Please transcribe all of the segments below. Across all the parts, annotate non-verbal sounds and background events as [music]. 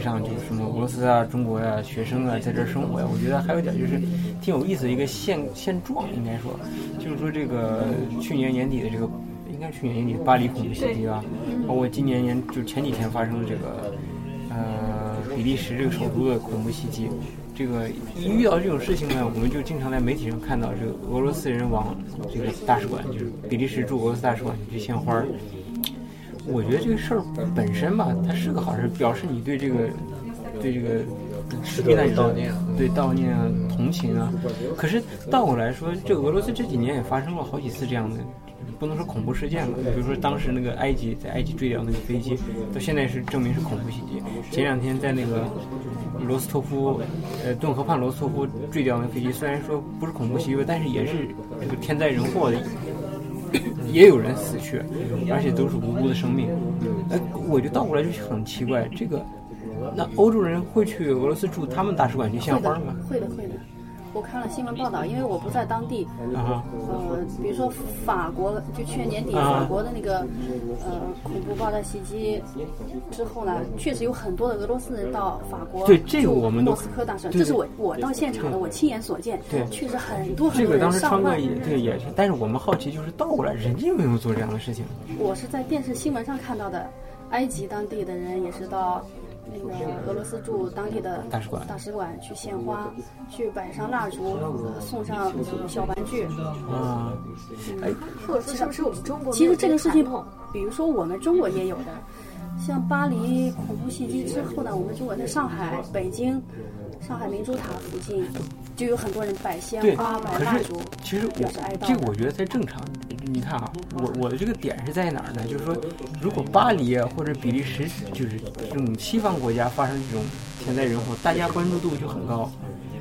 上就是什么俄罗斯啊、中国呀、学生啊在这儿生活呀，我觉得还有一点就是挺有意思的一个现现状，应该说，就是说这个去年年底的这个，应该是去年年底巴黎恐怖袭击吧，包括今年年就前几天发生的这个，呃，比利时这个首都的恐怖袭击。这个一遇到这种事情呢，我们就经常在媒体上看到这个俄罗斯人往这个大使馆，就是比利时驻俄罗斯大使馆去献花儿。我觉得这个事儿本身吧，它是个好事，表示你对这个对这个是遇难者悼念对悼念啊、同情啊。可是倒过来说，这俄罗斯这几年也发生过好几次这样的，不能说恐怖事件了。比如说当时那个埃及在埃及坠掉那个飞机，到现在是证明是恐怖袭击。前两天在那个罗斯托夫，呃，顿河畔罗斯托夫坠掉那飞机，虽然说不是恐怖袭击，但是也是这个天灾人祸的。也有人死去，而且都是无辜的生命。哎，我就倒过来就很奇怪，这个那欧洲人会去俄罗斯驻他们大使馆去献花吗？，会的，会的。我看了新闻报道，因为我不在当地，啊呃，比如说法国，就去年年底啊法国的那个呃恐怖爆炸袭击之后呢，确实有很多的俄罗斯人到法国对这个我们莫斯科大使这是我我到现场的，我亲眼所见，对确实很多很这个多人，上当时川哥万人。也对也是，但是我们好奇就是倒过来，人家有没有做这样的事情？我是在电视新闻上看到的，埃及当地的人也是到那个俄罗斯驻当地的大使馆大使馆去献花，去摆上蜡烛，呃送上小玩具。啊，哎，或者说是不是我们中国其实这个事情比如说我们中国也有的，像巴黎恐怖袭击之后呢，我们中国在上海、北京、上海明珠塔附近，就有很多人摆鲜，花、摆蜡烛，其实表示哀悼这个我觉得才正常。你看啊，我我的这个点是在哪儿呢？就是说，如果巴黎啊或者比利时，就是这种西方国家发生这种天灾人祸，大家关注度就很高。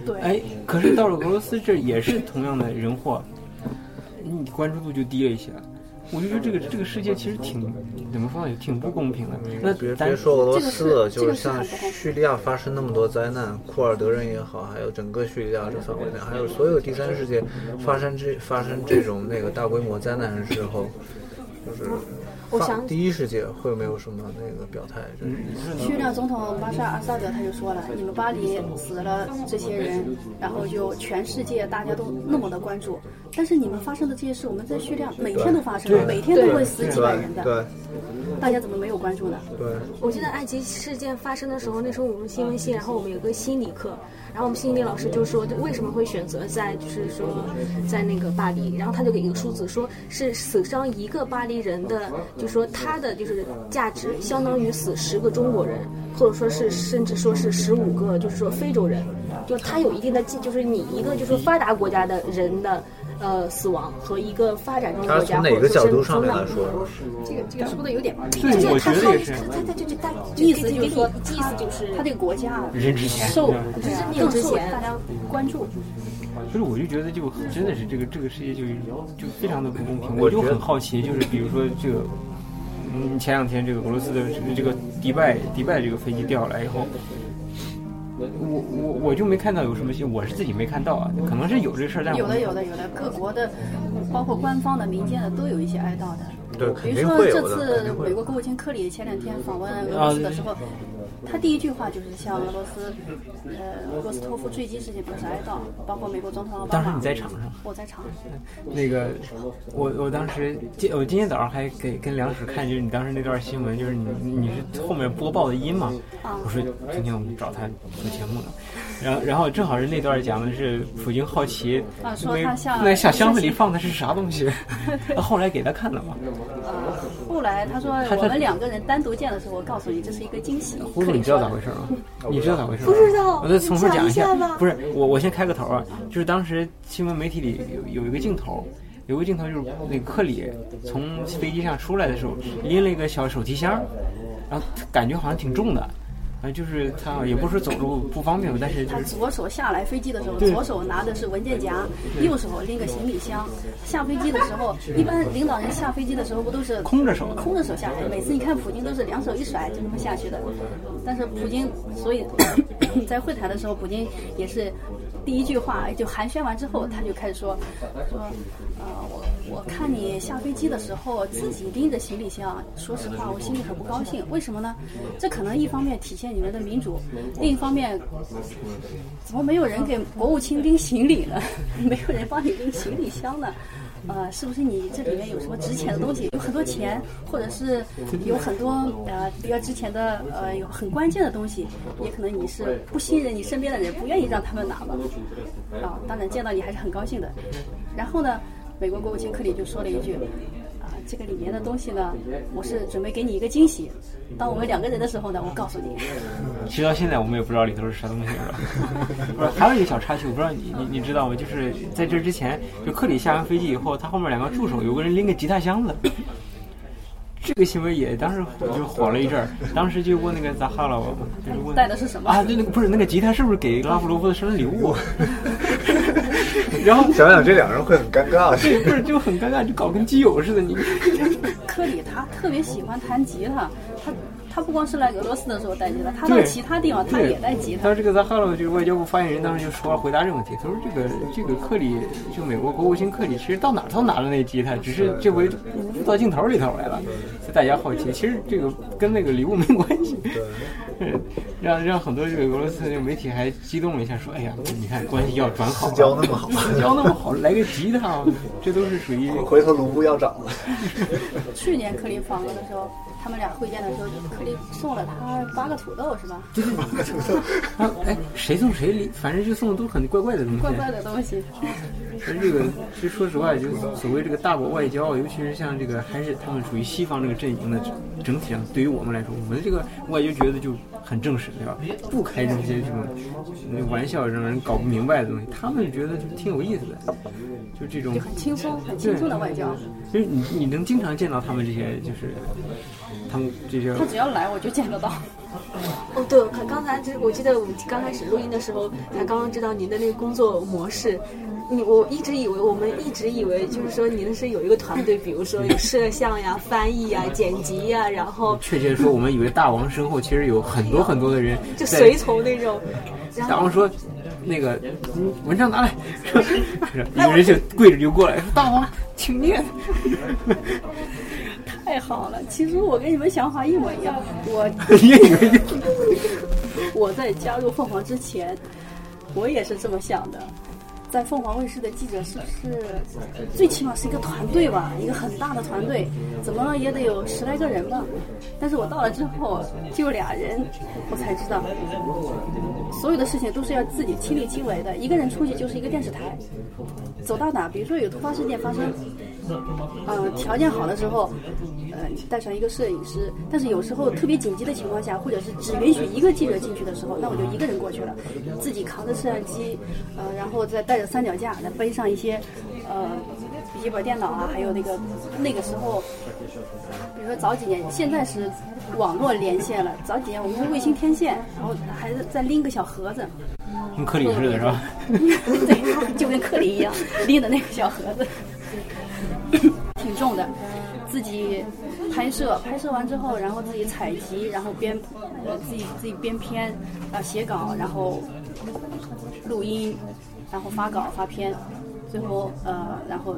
对，哎，可是到了俄罗斯这也是同样的人祸，你关注度就低了一些。我就觉得这个这个世界其实挺怎么说呢，也挺不公平的。那别别说俄罗斯了，就是是像叙利亚发生那么多灾难，库尔德人也好，还有整个叙利亚这范围内，还有所有第三世界发生这发生这种那个大规模灾难的时候，就是发我想第一世界会没有什么那个表态，就是叙利亚总统巴沙尔阿萨德他就说了，你们巴黎死了这些人，然后就全世界大家都那么的关注，但是你们发生的这些事，我们在叙利亚每天都发生，每天都会死几百人的，对大家怎么没有关注呢？对。我记得埃及事件发生的时候，那时候我们新闻系，然后我们有个心理课，然后我们心理老师就说为什么会选择在就是说在那个巴黎，然后他就给一个数字，说是死伤一个巴黎人的，就说他的就是价值相当于死十个中国人，或者说是甚至说是十五个就是说非洲人，就他有一定的计，就是你一个就是说发达国家的人的。呃，死亡和一个发展中他国家，从哪个角度上面或者来说是说？这个这个说的有点对，我觉得也是。他他就就他意思就是说，意思就是他这个国家人值钱受嗯对啊命更受大家关注。所以我就觉得就真的是这个这个世界就就非常的不公平。我就很好奇，就是比如说这个嗯，前两天这个俄罗斯的这个迪拜迪拜这个飞机掉下来以后，我我我就没看到有什么新，我是自己没看到啊，可能是有这事儿，但我有的有的有的，各国的，包括官方的、民间的都有一些哀悼的。对，比如说这次美国国务卿克里前两天访问俄罗斯的时候，他第一句话就是向俄罗斯，呃，俄罗斯托夫坠机事件表示哀悼，包括美国总统奥巴马。当时你在场上。我在场。那个，我我当时今我今天早上还给跟梁史看，就是你当时那段新闻，就是你你是后面播报的音嘛？啊我说今天我们找他做节目呢，然后然后正好是那段讲的是普京好奇，啊说那他像那小箱子里放的是啥东西，[laughs] 后来给他看了嘛。呃，后来他说我们两个人单独见的时候，我告诉你这是一个惊喜。胡总，你知道咋回事吗？你知道咋回事吗？不知道我再从头讲你讲一下吧不是我，我先开个头啊，就是当时新闻媒体里有有一个镜头，有个镜头就是那个克里从飞机上出来的时候，拎了一个小手提箱，然后感觉好像挺重的，啊，就是他也不是走路不方便，但是就他左手下来飞机的时候，左手拿的是文件夹，右手拎个行李箱。下飞机的时候，一般领导人下飞机的时候不都是空着手空着手下来？每次你看普京都是两手一甩就那么下去的。但是普京，所以 [coughs] 在会谈的时候，普京也是第一句话就寒暄完之后，他就开始说说，呃，我我看你下飞机的时候自己拎着行李箱，说实话，我心里很不高兴。为什么呢？这可能一方面体现你们的民主，另一方面，怎么没有人给国务卿拎行李呢？[laughs] 没有人帮你拎行李箱呢？呃，是不是你这里面有什么值钱的东西？有很多钱，或者是有很多呃比较值钱的呃有很关键的东西，也可能你是不信任你身边的人，不愿意让他们拿吧？啊，当然见到你还是很高兴的。然后呢，美国国务卿克里就说了一句。啊，这个里面的东西呢，我是准备给你一个惊喜。当我们两个人的时候呢，我告诉你。[laughs] 其实到现在我们也不知道里头是啥东西，是吧？不是，还有一个小插曲，我不知道你你你知道吗？就是在这之前，就克里下完飞机以后，他后面两个助手有个人拎个吉他箱子。[coughs] 这个行为也当时就火了一阵儿，当时就问那个扎哈罗，就是问带的是什么啊？对，那个不是那个吉他是不是给拉夫罗夫的生日礼物？[laughs] 然后想想这两个人会很尴尬。对，不是就很尴尬，就搞跟基友似的。你 [laughs] 科里他特别喜欢弹吉他，他他不光是来俄罗斯的时候带吉他，他到其他地方他也带吉他。他说这个扎哈罗就是外交部发言人，当时就说回答这个问题，他说这个这个克里就美国国务卿克里，其实到哪儿都拿着那吉他，只是这回到镜头里头来了，所以大家好奇。其实这个跟那个礼物没关系。对，[laughs] 让让很多这个俄罗斯的媒体还激动了一下，说：“哎呀，你看关系要转好，私交那么好 [laughs] 私交那么好，来个吉他，这都是属于 [laughs] 回头卢布要涨了。去年克林访问的时候，他们俩会见的时候，克林送了他八个土豆，是吧？八个土豆，哎，谁送谁礼，反正就送的都很怪怪的东西。怪怪的东西。其实这个，其实说实话，就所谓这个大国外交，尤其是像这个，还是他们属于西方这个阵营的，整体上对于我们来说，我们这个外交觉得就很正式，对吧？不开这些什么那玩笑，让人搞不明白的东西，他们觉得就挺有意思的，就这种就很轻松、很轻松的外交。就是你你能经常见到他们这些，就是他们这些。他只要来，我就见得到。哦，对，可刚才就是我记得我们刚开始录音的时候，才刚刚知道您的那个工作模式。你我一直以为，我们一直以为就是说您是有一个团队，比如说有摄像呀、翻译呀、剪辑呀，然后确切说，我们以为大王身后其实有很多很多的人就随从那种。然后大王说：“那个嗯文章拿来。[laughs] ”有人就跪着就过来说：“大王，请念。[laughs] 太好了，其实我跟你们想法一模一样。我 [laughs] 我在加入凤凰之前，我也是这么想的。在凤凰卫视的记者是不是最起码是一个团队吧？一个很大的团队，怎么也得有十来个人吧。但是我到了之后就俩人，我才知道，所有的事情都是要自己亲力亲为的。一个人出去就是一个电视台，走到哪，比如说有突发事件发生，呃，条件好的时候，呃，带上一个摄影师，但是有时候特别紧急的情况下，或者是只允许一个记者进去的时候，那我就一个人过去了，自己扛着摄像机，呃，然后再带着三脚架，再背上一些，呃，笔记本电脑啊，还有那个那个时候，比如说早几年，现在是网络连线了，早几年我们是卫星天线，然后还是再拎个小盒子，跟克里似的是吧？对，[laughs] 就跟克里一样拎的那个小盒子，挺重的，自己拍摄，拍摄完之后，然后自己采集，然后编，呃，自己自己编片，啊，写稿，然后录音，然后发稿发片，最后呃，然后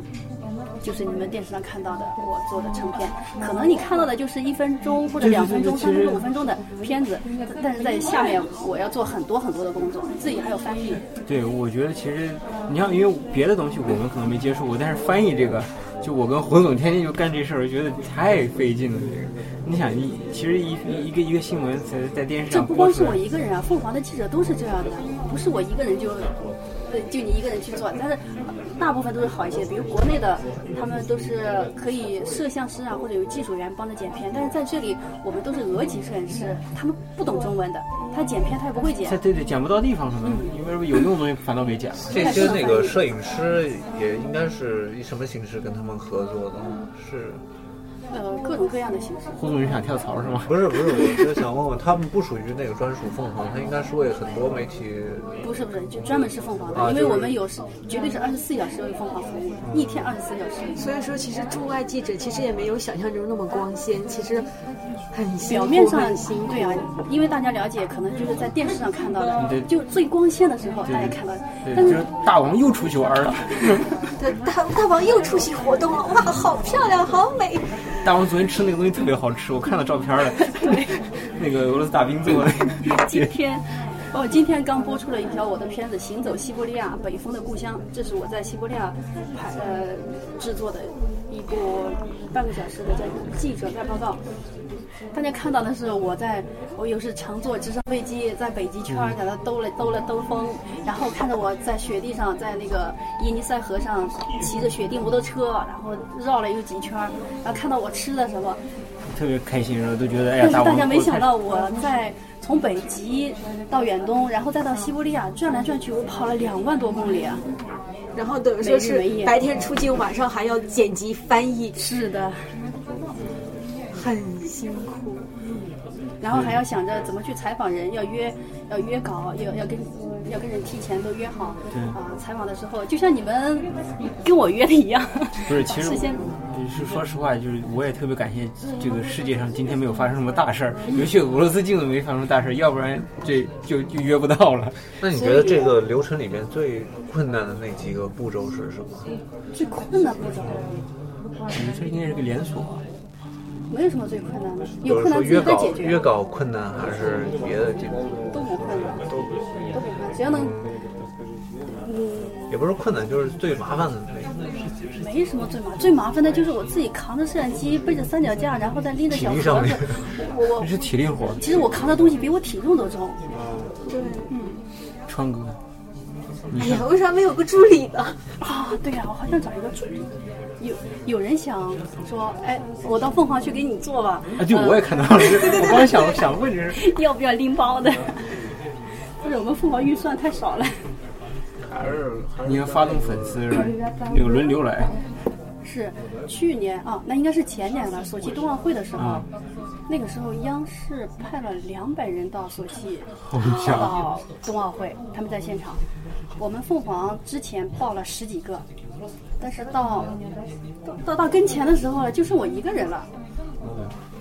就是你们电视上看到的我做的成片，可能你看到的就是一分钟或者两分钟、三分钟、五分钟的片子，但是在下面我要做很多很多的工作，自己还有翻译。对，我觉得其实你像，因为别的东西我们可能没接触过，但是翻译这个，就我跟胡总天天就干这事儿，觉得太费劲了。这个，你想，一其实一一个一个新闻在在电视上这不光是我一个人啊，凤凰的记者都是这样的，不是我一个人就，呃，就你一个人去做，但是大部分都是好一些。比如国内的，他们都是可以摄像师啊，或者有技术员帮着剪片，但是在这里我们都是俄籍摄影师，他们不懂中文的，他剪片他也不会剪对。对对，剪不到地方可能，因为有用的东西反倒没剪了。这些那个摄影师也应该是以什么形式跟他们合作的？是呃，各种各样的形式。胡总，你想跳槽是吗？不是不是？我是想问问，他们不属于那个专属凤凰，他应该是为很多媒体不是不是，就专门是凤凰的，因为我们有时绝对是二十四小时为凤凰服务，一天二十四小时。所以说，其实驻外记者其实也没有想象中那么光鲜，其实很，表面上很辛苦。对啊，因为大家了解，可能就是在电视上看到对的，就最光鲜的时候大家看到的，对，就是是大王又出去玩了。对，大大王又出席活动了，哇，好漂亮，好美。大王昨天吃那个东西特别好吃，我看到照片了。对，那个俄罗斯大兵做的。今天，哦，今天刚播出了一条我的片子《行走西伯利亚：北风的故乡》，这是我在西伯利亚拍呃制作的一部半个小时的叫记者在报告。大家看到的是我在，我有时乘坐直升飞机在北极圈儿在那兜了兜了兜风，然后看着我在雪地上，在那个伊尼塞河上骑着雪地摩托车，然后绕了有几圈儿，然后看到我吃的什么，特别开心，然后都觉得哎呀，但是大家没想到，我在从北极到远东，然后再到西伯利亚转来转去，我跑了两万多公里啊！然后等于说是白天出镜，晚上还要剪辑翻译，是的，很辛苦。然后还要想着怎么去采访人，要约要约稿，要要跟要跟人提前都约好。对啊，采访的时候就像你们跟我约的一样。不是，其实是说实话，就是我也特别感谢这个世界上今天没有发生什么大事儿，尤其俄罗斯境内没发生大事儿，要不然这就就约不到了。那你觉得这个流程里面最困难的那几个步骤是什么？最困难步骤嗯这应该是个连锁。没有什么最困难的，有困难自己再解决。约稿困难还是别的地方？都不困难，都不都不困难，只要能，嗯。也不是困难，就是最麻烦的那个。没什么最麻最麻烦的就是我自己扛着摄像机，背着三脚架，然后再拎着小盒子体力上面。我我这是体力活，其实我扛的东西比我体重都重。对，嗯川哥，哎呀，为啥没有个助理呢？啊，对呀、我好想找一个助理。有有人想说，哎，我到凤凰去给你做吧。啊，对，呃我也看到了，我刚想想问这是，[laughs] 要不要拎包的？不是，我们凤凰预算太少了。还是还你要发动粉丝那个轮流来，是去年啊，那应该是前年了。索契冬奥会的时候，啊那个时候央视派了两百人到索契好家伙，到冬奥会，他们在现场。我们凤凰之前报了十几个，但是到到到到跟前的时候了，就剩我一个人了。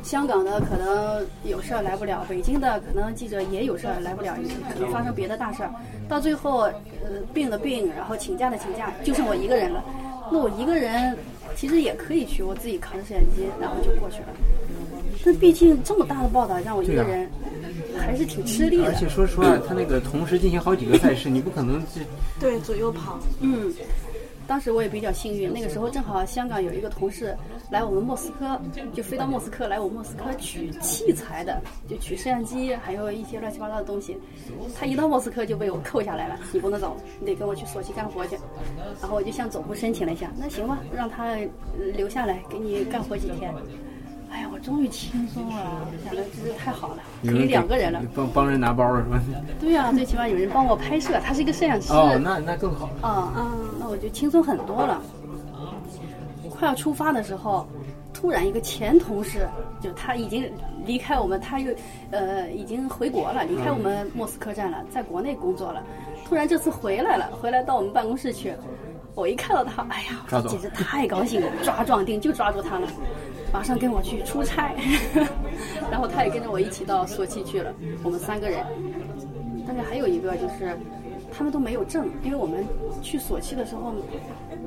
香港的可能有事儿来不了，北京的可能记者也有事儿来不了，可能发生别的大事儿。到最后，呃，病的病，然后请假的请假，就剩我一个人了。那我一个人其实也可以去，我自己扛着摄像机，然后就过去了。但毕竟这么大的报道，让我一个人还是挺吃力的。而且说实话，他那个同时进行好几个赛事，你不可能这对，左右跑。嗯，当时我也比较幸运，那个时候正好香港有一个同事来我们莫斯科，就飞到莫斯科来我莫斯科取器材的，就取摄像机，还有一些乱七八糟的东西。他一到莫斯科就被我扣下来了，你不能走，你得跟我去索契干活去。然后我就向总部申请了一下，那行吧，让他留下来给你干活几天。哎呀，我终于轻松了，想着真是太好了，可以两个人了。帮帮人拿包了是吧？[laughs] 对呀、最起码有人帮我拍摄，他是一个摄像师。哦，那那更好。啊，那我就轻松很多了。快要出发的时候，突然一个前同事，就他已经离开我们，他又呃已经回国了，离开我们莫斯科站了，在国内工作了。突然这次回来了，回来到我们办公室去，我一看到他，哎呀，简直太高兴了，抓壮丁就抓住他了，马上跟我去出差，[laughs] 然后他也跟着我一起到索契去了，我们三个人。但是还有一个就是，他们都没有证，因为我们去索契的时候，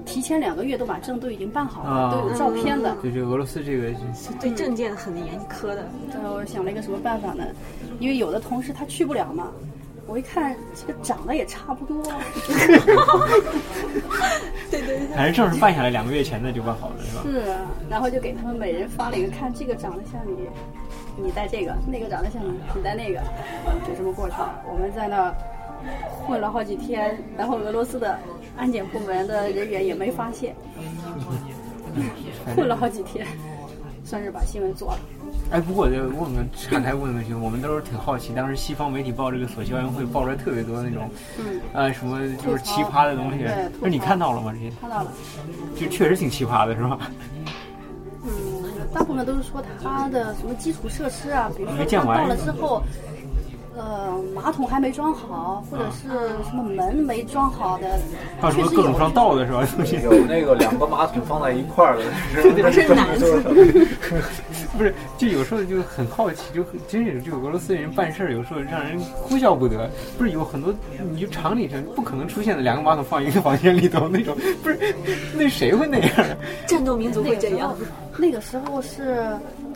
提前两个月都把证都已经办好了，啊都有照片的。就是俄罗斯这个是对证件很严苛的。然后我想了一个什么办法呢？因为有的同事他去不了嘛，我一看这个长得也差不多，[laughs] 反正正是办下来两个月前的就办好了是吧？是啊，然后就给他们每人发了一个，看这个长得像你，你戴这个；那个长得像你，你戴那个，就这么过去了。我们在那儿混了好几天，然后俄罗斯的安检部门的人员也没发现，混了好几天，算是把新闻做了。哎，不过我就问个岔开问个问题，我们都是挺好奇，当时西方媒体报这个索契奥运会报出来特别多那种，嗯，呃，什么就是奇葩的东西那你看到了吗？这些看到了，就确实挺奇葩的，是吧？嗯，大部分都是说它的什么基础设施啊，比如说没建完到了之后。呃，马桶还没装好，或者是什么门没装好的，还有什么确实各种上道的是吧？有那个两个马桶放在一块儿的，[laughs] 还是男 [laughs] 不是，就有时候就很好奇，就很真是就俄罗斯人办事儿，有时候让人哭笑不得。不是有很多，你就常理上不可能出现的两个马桶放一个房间里头那种，不是那谁会那样？战斗民族会这样。那个时候是，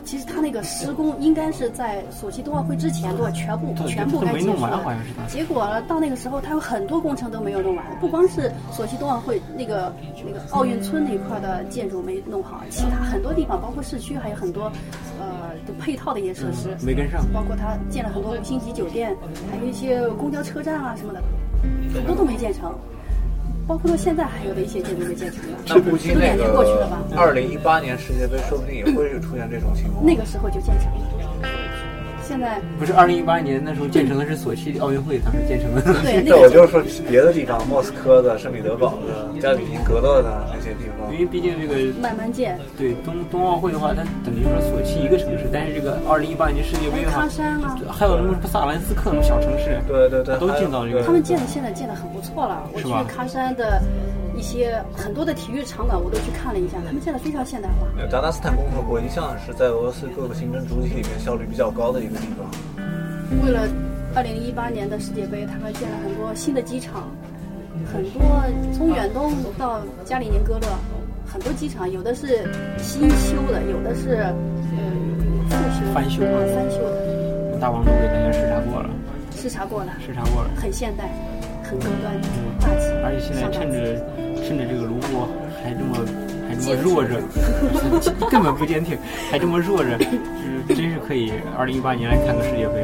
其实他那个施工应该是在索契冬奥会之前都要全部全部该没弄完结束的结果，到那个时候，他有很多工程都没有弄完，不光是索契冬奥会那个那个奥运村那一块的建筑没弄好，其他很多地方，包括市区还有很多呃的配套的一些设施，没跟上。包括他建了很多五星级酒店，还有一些公交车站啊什么的，很多都没建成。包括到现在还有的一些建筑没建成的，那估计那都两年过去了个吧？二零一八年世界杯说不定也会出现这种情况。那个时候就建成了。现在不是二零一八年那时候建成的是索契奥运会，当时建成的。对那对，我就是说别的地方，莫斯科的、圣彼得堡的、加里宁格勒的那些地方因。为毕竟这个慢慢建，对冬冬奥会的话，它等于说索契一个城市，但是这个二零一八年世界杯的话喀，山啊，还有什么萨兰斯克那种小城市，对对对，都进到这个他们建的现在建的很不错了。我去喀山的一些很多的体育场馆我都去看了一下，他们建的非常现代化。对扎达斯坦共和国一向是在俄罗斯各个行政主体里面效率比较高的一个地方。为了二零一八年的世界杯，他们建了很多新的机场，很多从远东到加里宁格勒，很多机场有的是新修的，有的是呃复修翻修啊翻修的，大王都给大家视察过了，视察过了，视察过了。很现代，很高端大气。而且现在趁着趁着这个卢布还这么还这么弱着，[laughs] 根本不坚挺，还这么弱着，就是真是可以二零一八年来看个世界杯，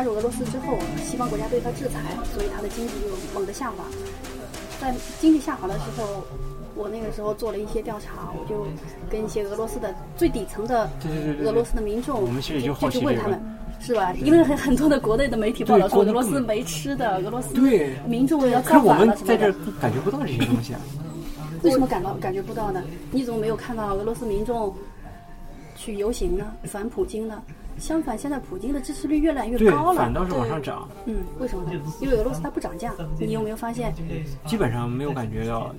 加入俄罗斯之后，西方国家对他制裁，所以他的经济就猛地下滑。在经济下滑的时候，我那个时候做了一些调查，我就跟一些俄罗斯的最底层的俄罗斯的民众，我们其实就就好奇问他们。是吧？因为很很多的国内的媒体报道说俄罗斯没吃的，俄罗斯对民众要造反们在这儿了什么的。感觉不到这些东西啊。为什么感到感觉不到呢？你怎么没有看到俄罗斯民众去游行呢？反普京呢？相反，现在普京的支持率越来越，高了。反倒是往上涨，嗯，为什么呢？因为俄罗斯它不涨价。你有没有发现，基本上没有感觉到。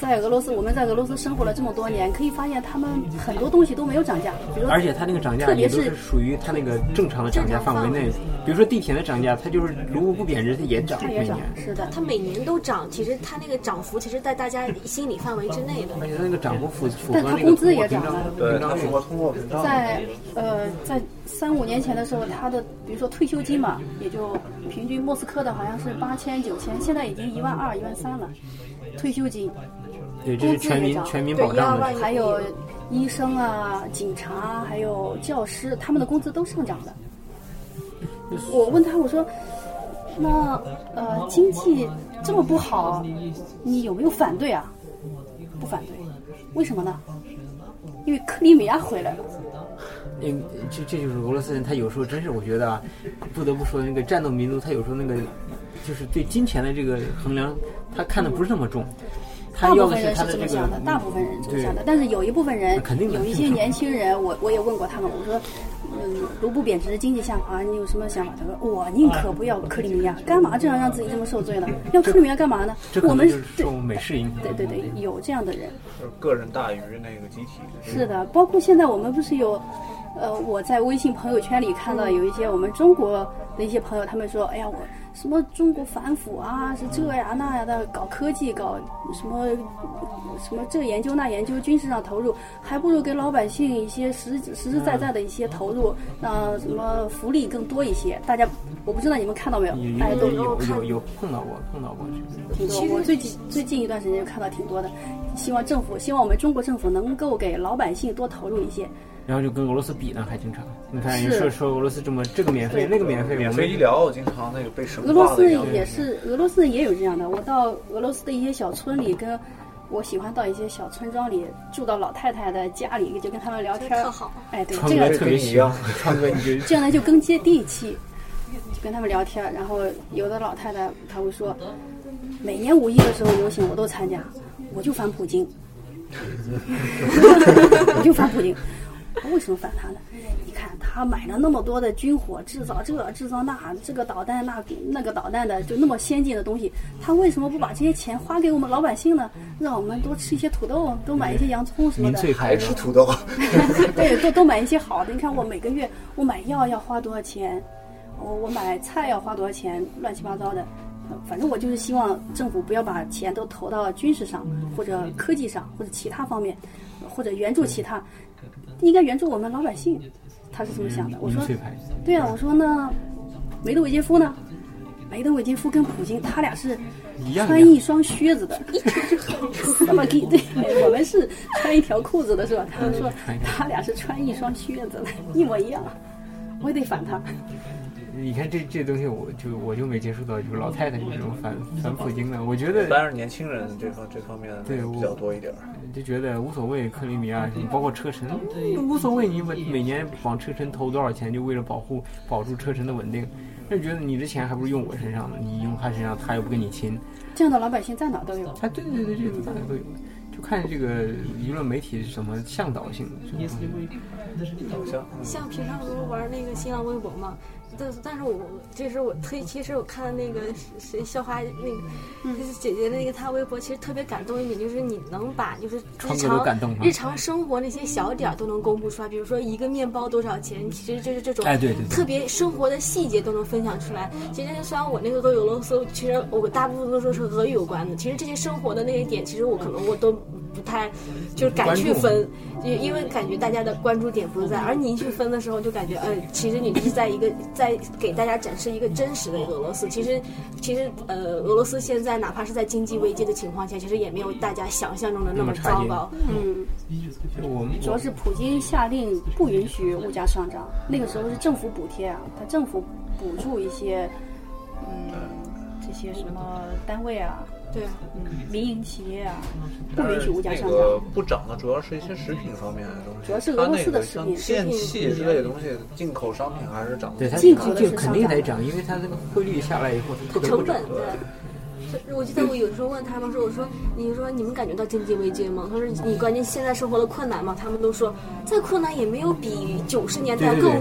在俄罗斯，我们在俄罗斯生活了这么多年，可以发现他们很多东西都没有涨价，比如说而且它那个涨价特别是也都是属于它那个正常的涨价范围内。比如说地铁的涨价，它就是卢布不贬值，它也涨它也涨每年，，是的。它每年都涨，其实它那个涨幅其实在大家心理范围之内的。而且它那个涨幅符符但合那个它工资也通货膨胀涨了对，它符。合通货膨胀。在呃，在三五年前的时候，他的比如说退休金嘛，也就平均莫斯科的好像是八千九千，现在已经一万二、一万三了。退休金，对，这是全民工资也涨全民对保障的。还有医生啊、警察，还有教师，他们的工资都上涨了。我问他，我说，那呃，经济这么不好，你有没有反对啊？不反对，为什么呢？因为克里米亚回来了。嗯，这这就是俄罗斯人，他有时候真是我觉得啊，不得不说那个战斗民族，他有时候那个就是对金钱的这个衡量，他看的不是那么重，他要的大部分人他的这个是这么想的，大部分人是这么想的，但是有一部分人肯定，有一些 [laughs] 年轻人，我我也问过他们，我说，嗯，卢布贬值，经济下滑，你有什么想法？他说，我宁可不要克里米亚，干嘛这样让自己这么受罪呢？要克里米亚干嘛呢我们是对受美式影响。对对对，有这样的人，就是个人大于那个集体。是的，包括现在我们不是有，呃，我在微信朋友圈里看到有一些我们中国的一些朋友，他们说，哎呀，我什么中国反腐啊，是这呀那呀的，搞科技，搞什么什么这研究那研究，军事上投入，还不如给老百姓一些实实实在在的一些投入，让什么福利更多一些。大家，我不知道你们看到没有有？大家都有有有有碰到过，碰到过。挺多。我最近最近一段时间就看到挺多的，希望政府，希望我们中国政府能够给老百姓多投入一些。然后就跟俄罗斯比呢，还经常。你看，是你说说俄罗斯这么这个免费，那个免费，免费医疗经常那个被神俄罗斯。也是，俄罗斯也有这样的。我到俄罗斯的一些小村里，跟我喜欢到一些小村庄里，住到老太太的家里，就跟他们聊天儿特好。哎，对，这个特别一样，川哥你就这样呢就更接地气，就跟他们聊天儿。然后有的老太太她会说，每年五一的时候游行我都参加，我就反普京，[laughs] [laughs] 我就反普京。我为什么反他呢？你看他买了那么多的军火，制造这制造那，这个导弹那那个导弹的，就那么先进的东西，他为什么不把这些钱花给我们老百姓呢？让我们多吃一些土豆，多买一些洋葱什么的。民粹还吃土豆，[laughs] 对，多多买一些好的。你看我每个月我买药要花多少钱，我我买菜要花多少钱，乱七八糟的。呃反正我就是希望政府不要把钱都投到军事上，或者科技上，或者其他方面，或者援助其他，应该援助我们老百姓。他是这么想的。我说。对啊，我说那梅德韦杰夫呢？梅德韦杰夫跟普京他俩是穿一双靴子的，[laughs] 那么给对，我们是穿一条裤子的是吧？他们说他俩是穿一双靴子的，一模一样，我也得反他。你看这这东西，我就我就没接触到，就是老太太这种反反普京的，我觉得一般是年轻人这方这方面对比较多一点儿。就觉得无所谓，克里米亚什么，包括车臣，无所谓，你每每年往车臣投多少钱，就为了保护保住车臣的稳定。那觉得你的钱还不如用我身上呢，你用他身上，他又不跟你亲。这样的老百姓在哪都有。哎，对对对，这个大家都有，就看这个舆论媒体是什么向导性。这种东西好像嗯。像平常不是玩那个新浪微博嘛，但但是我这是我推，其实我看那个谁校花那个、就是姐姐的那个她微博，其实特别感动一点，就是你能把就是日常感动了日常生活那些小点儿都能公布出来，比如说一个面包多少钱，其实就是这种哎对对对。特别生活的细节都能分享出来。其实虽然我那个俄罗斯，其实我大部分都说是俄语有关的，其实这些生活的那些点，其实我可能我都不太就是敢去分，因因为感觉大家的关注点不在，而你一去分的时候，就感觉呃，其实你是在一个 [laughs] 在给大家展示一个真实的俄罗斯。其实其实呃，俄罗斯现在哪怕是在经济危机的情况下，其实也没有大家想象中的那么糟糕。嗯，我们主要是普京下令不允许物价上涨，那个时候是政府补贴啊，他政府补助一些，嗯，这些什么单位啊，对啊，嗯，民营企业啊，不允许物价上涨。不涨的主要是一些食品方面的东西，主要是俄罗斯的食品电器之类的东西，进口商品还是涨得对它进口的就是肯定得涨，因为它这个汇率下来以后，它不得成不涨本。对。我记得我有时候问他们说：“我说，你说你们感觉到经济危机吗？”他说：“你关键现在生活的困难吗？”他们都说：“再困难也没有比九十年代对对对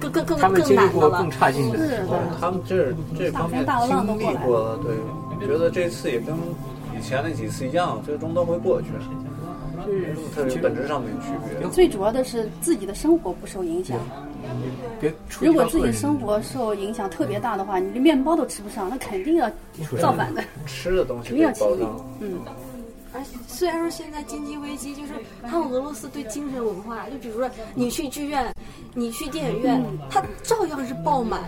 更更更更难的了。更差劲的，是的，他们这这方面大风大浪都经过来历过了，对，我觉得这次也跟以前那几次一样，最终都会过去，特别本质上面区别。最主要的是自己的生活不受影响。别如果自己生活受影响特别大的话，你连面包都吃不上，那肯定要造反的。吃的东西肯定要清理。嗯，而虽然说现在经济危机，就是他们俄罗斯对精神文化，就比如说你去剧院，你去电影院，它照样是爆满。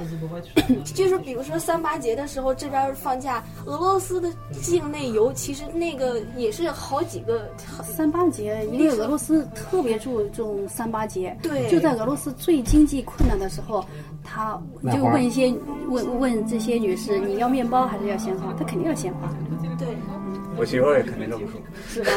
[coughs] 就是比如说三八节的时候，这边放假，俄罗斯的境内游其实那个也是好几个，三八节，因为俄罗斯特别注重三八节，对就在俄罗斯最经济困难的时候，他就问一些问问这些女士，你要面包还是要鲜花？他肯定要鲜花，对，我媳妇儿也肯定这么说。是吧？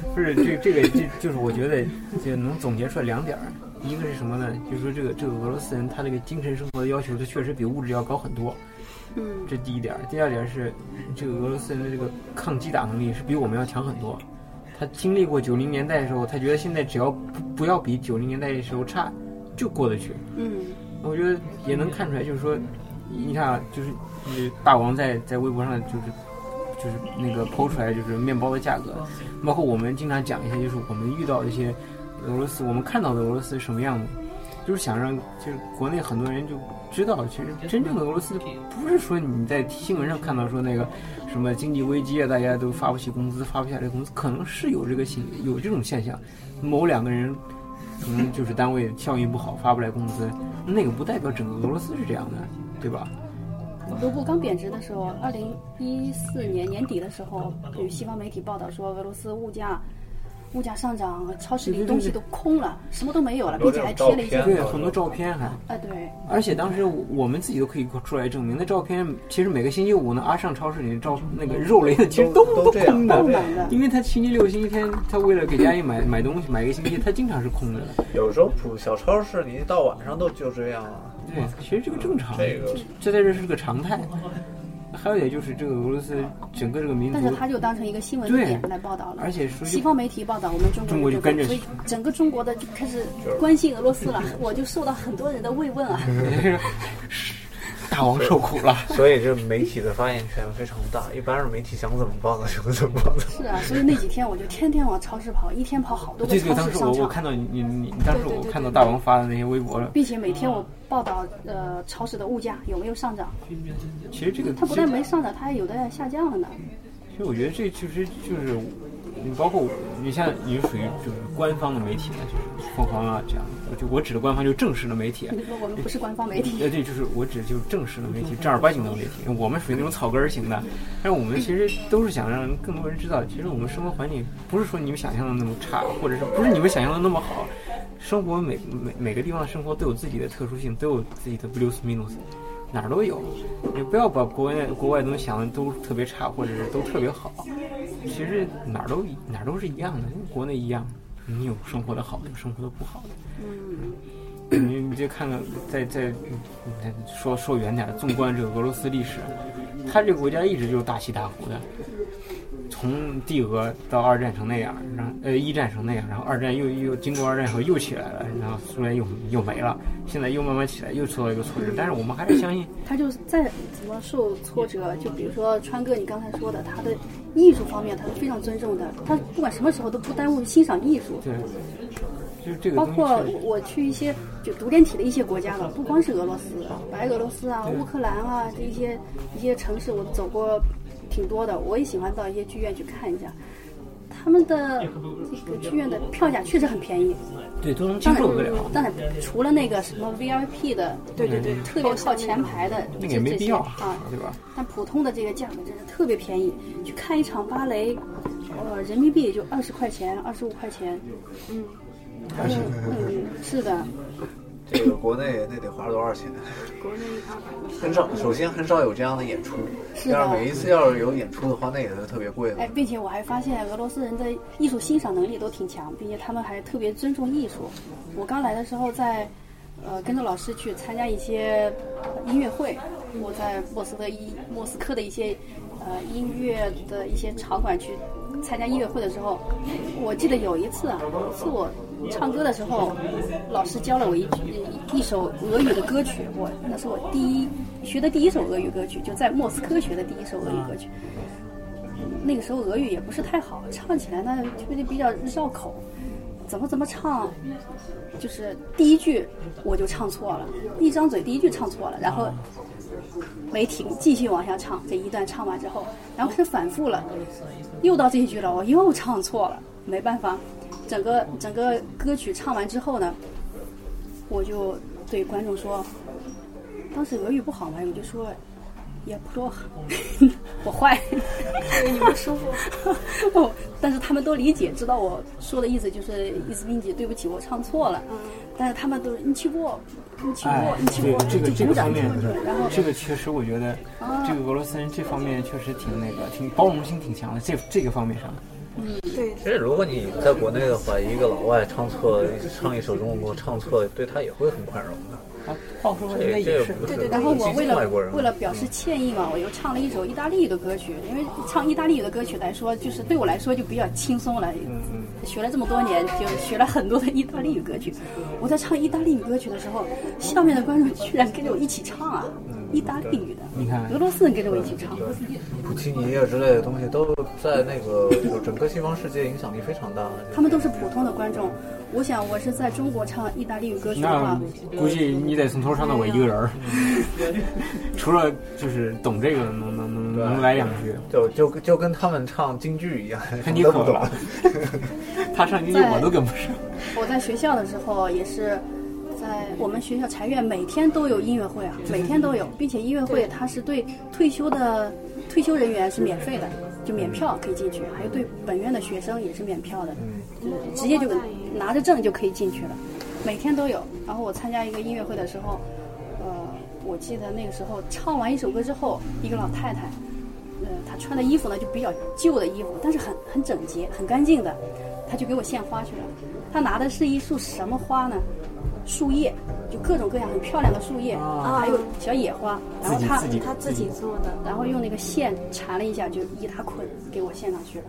[laughs] 不是这这个这就是我觉得就能总结出来两点儿，一个是什么呢？就是说这个这个俄罗斯人他这个精神生活的要求，他确实比物质要高很多，嗯，这第一点儿。第二点儿是这个俄罗斯人的这个抗击打能力是比我们要强很多。他经历过九零年代的时候，他觉得现在只要不不要比九零年代的时候差，就过得去。嗯，我觉得也能看出来，就是说，你看啊，就是呃大王在在微博上就是就是那个抛出来就是面包的价格，包括我们经常讲一些，就是我们遇到一些俄罗斯，我们看到的俄罗斯什么样子，就是想让就是国内很多人就知道，其实真正的俄罗斯不是说你在新闻上看到说那个什么经济危机啊，大家都发不起工资，发不下来工资，可能是有这个现有这种现象，某两个人。可能就是单位效益不好，发不来工资，那个不代表整个俄罗斯是这样的，对吧？卢布刚贬值的时候，二零一四年年底的时候，有西方媒体报道说俄罗斯物价物价上涨，超市里东西都空了，什么都没有了，并且还贴了一些很多这种照片对，很多照片还，啊，对，而且当时我们自己都可以出来证明，那照片其实每个星期五呢，阿尚超市里的照那个肉类的其实都都空的的，因为他星期六、星期天，他为了给家里买买东西，买一个星期，他经常是空的。有时候普小超市你到晚上都就这样了。对，其实这个正常，这个这在这是个常态。还有一点就是这个俄罗斯整个这个民族但，是他就当成一个新闻对点来报道了。而且说西方媒体报道，我们中国就跟着所以整个中国的就开始关心俄罗斯了，我就受到很多人的慰问啊。[laughs] 大王受苦了。所以这媒体的发言权非常大，一般是媒体想怎么报道就怎么报道。是啊，所以那几天我就天天往超市跑，一天跑好多个对对，当时我我看到你你你，当时我看到大王发的那些微博了。并且每天我报道呃超市的物价有没有上涨，其实这个它不但没上涨，它还有的下降了呢。其实我觉得这其实就是，你包括你像你属于就是官方的媒体呢，就是凤凰啊这样的，就我指的官方就是正式的媒体。你说我们不是官方媒体，呃，对，就是我指的就是正式的媒体，正儿八经的媒体。我们属于那种草根儿型的，但是我们其实都是想让更多人知道，其实我们生活环境不是说你们想象的那么差，或者是不是你们想象的那么好。生活每每每个地方的生活都有自己的特殊性，都有自己的 blues minus，哪儿都有。你不要把国外国外东西想的都特别差，或者是都特别好。其实哪儿都一哪儿都是一样的，跟国内一样。你有生活的好，有生活的不好的。嗯，你 [clears throat] 你就看看，在在嗯说说远点儿，纵观这个俄罗斯历史，它这个国家一直就是大起大伏的。从帝俄到二战成那样，然后呃一战成那样，然后二战又又经过二战以后又起来了，然后苏联又又没了，现在又慢慢起来，又受到一个挫折。但是我们还是相信，他就是再怎么受挫折，就比如说川哥你刚才说的，他的艺术方面他是非常尊重的，他不管什么时候都不耽误欣赏艺术。对，就是这个包括我我去一些就独联体的一些国家了，不光是俄罗斯、白俄罗斯啊、乌克兰啊这一些一些城市，我走过挺多的。我也喜欢到一些剧院去看一下，他们的这个剧院的票价确实很便宜。对都能接当然受得了，，当然除了那个什么 VIP 的，对对对，特别靠前排的，那个也没必要啊，对吧？但普通的这个价格真是特别便宜，去看一场芭蕾，呃，人民币也就二十块钱、二十五块钱。嗯，嗯，是的，这个国内那得花多少钱？[laughs] 国内很少，首先很少有这样的演出。是的要是每一次要是有演出的话，那也是特别贵的哎，。并且我还发现俄罗斯人的艺术欣赏能力都挺强，并且他们还特别尊重艺术。我刚来的时候在，呃，跟着老师去参加一些呃音乐会，我在莫斯科一莫斯科的一些呃音乐的一些场馆去参加音乐会的时候，我记得有一次啊，有一次我唱歌的时候，老师教了我一句一首俄语的歌曲，我那是我第一学的第一首俄语歌曲，就在莫斯科学的第一首俄语歌曲。那个时候俄语也不是太好，唱起来呢就是比较绕口，怎么怎么唱，就是第一句我就唱错了，一张嘴第一句唱错了，然后没停，继续往下唱，这一段唱完之后，然后是反复了，又到这一句了，我又唱错了，没办法，整个整个歌曲唱完之后呢，我就对观众说，当时俄语不好嘛，我就说。也不多，[laughs] 我坏。你不舒服。[laughs] 哦，但是他们都理解，知道我说的意思就是意思并姐，对不起，我唱错了。但是他们都你去过，你去哎过，你，去对过，这个就鼓掌这个方面，然后这个确实我觉得啊这个俄罗斯人这方面确实挺那个，挺包容性挺强的，这这个方面上。对，其实如果你在国内的话，一个老外唱错唱一首中国歌唱错，对他也会很宽容的。啊，到时候应该也是。对对然后我为了为了表示歉意嘛，我又唱了一首意大利语的歌曲，因为唱意大利语的歌曲来说，就是对我来说就比较轻松了。嗯嗯，学了这么多年，就学了很多的意大利语歌曲。我在唱意大利语歌曲的时候，下面的观众居然跟着我一起唱啊，意大利语的，你看俄罗斯人跟着我一起唱。普契尼啊之类的东西，都在那个就整个西方世界影响力非常大。他们都是普通的观众。我想我是在中国唱意大利语歌曲的话，估计你得从头唱到尾一个人儿，[laughs] 除了就是懂这个，能能能能来两句。就就就跟他们唱京剧一样，看你都 [laughs] 不懂了。他唱京剧我都跟不上。我在学校的时候也是。在我们学校财院每天都有音乐会啊，每天都有，并且音乐会它是对退休的退休人员是免费的，就免票可以进去，还有对本院的学生也是免票的，直接就拿着证就可以进去了，每天都有。然后我参加一个音乐会的时候，呃，我记得那个时候唱完一首歌之后，一个老太太，呃，她穿的衣服呢就比较旧的衣服，但是很很整洁、很干净的，她就给我献花去了。她拿的是一束什么花呢？树叶，就各种各样很漂亮的树叶，还有小野花。然后他自己他自己做的。然后用那个线缠了一下，就一大捆给我献上去了。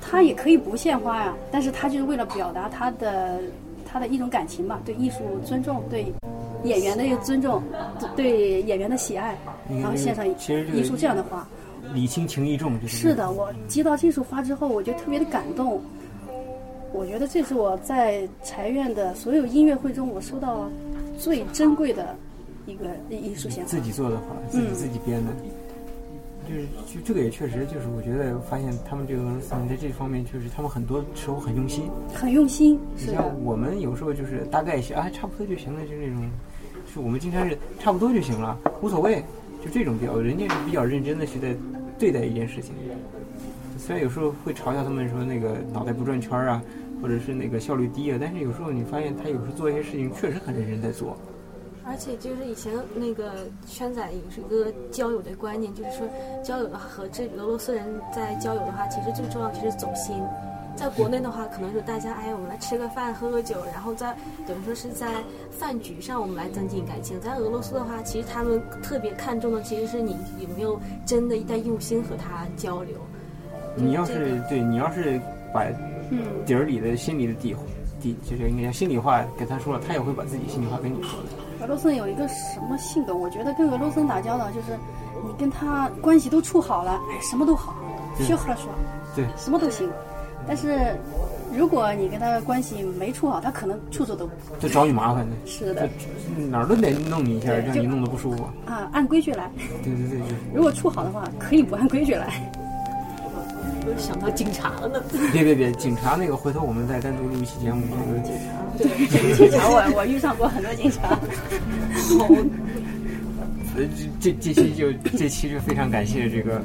他也可以不献花呀，但是他就是为了表达他的他的一种感情吧，对艺术尊重，对演员的一个尊重，对演员的喜爱，然后献上一束这样的花。礼轻情意重，就是是的，我接到这束花之后，我就特别的感动。我觉得这是我在财院的所有音乐会中，我收到最珍贵的一个艺术自。己做的花，自己嗯自己编的。就是就这个也确实就是，我觉得发现他们这个俄罗斯人在这方面，就是他们很多时候很用心。很用心，你是，像我们有时候就是大概一些啊，差不多就行了，就那种，就是我们经常是差不多就行了，无所谓，就这种比较，人家是比较认真的去在对待一件事情。虽然有时候会嘲笑他们说那个脑袋不转圈儿啊，或者是那个效率低啊，但是有时候你发现他有时候做一些事情确实很认真在做。而且就是以前那个圈仔有一个交友的观念，就是说交友的话和这俄罗斯人在交友的话，其实最重要就是走心。在国内的话，可能是大家哎，我们来吃个饭、喝个酒，然后在等于说是在饭局上我们来增进感情。在俄罗斯的话，其实他们特别看重的其实是你有没有真的在用心和他交流。你要这个是对你要是把嗯，底儿里的心里的底底，就是应该叫心里话跟他说了，他也会把自己心里话跟你说的。俄罗斯人有一个什么性格？我觉得跟俄罗斯人打交道，就是你跟他关系都处好了，哎，什么都好，对学好了说，对什么都行。但是如果你跟他关系没处好，他可能处处都就找你麻烦的，是的哪儿都得弄你一下，让你弄得不舒服。啊，按规矩来。对对对，就是如果处好的话，可以不按规矩来。我想到警察了呢。别别别，警察那个回头我们再单独录一期节目，这个对，警察我我遇上过很多警察。呃这这这期就这期就非常感谢这个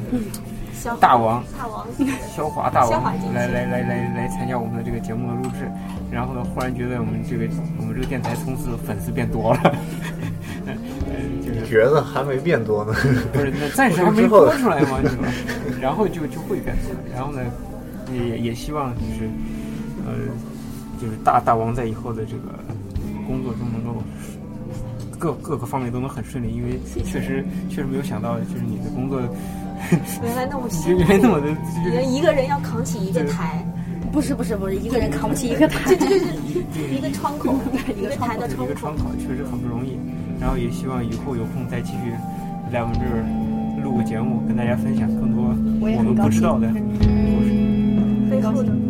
消大王大王，肖华大王来来来来来参加我们的这个节目的录制，然后呢，忽然觉得我们这个我们这个电台从此粉丝变多了，呃，就是觉得还没变多呢。[laughs] 不是那暂时还没播出来嘛，[laughs] 是吧？然后就就会变多，然后呢，也也希望就是呃，就是大大王在以后的这个工作中能够。各各个方面都能很顺利，因为确实确实没有想到，就是你的工作 [laughs] 原来那么就辛苦原来那么的，就人一个人要扛起一个台，不是不是不是，一个人扛不起一个台。这就是一个窗口，一个台的窗口个窗。口，确实很不容易。然后也希望以后有空再继续来我们这儿录个节目，跟大家分享更多我们不知道的故事。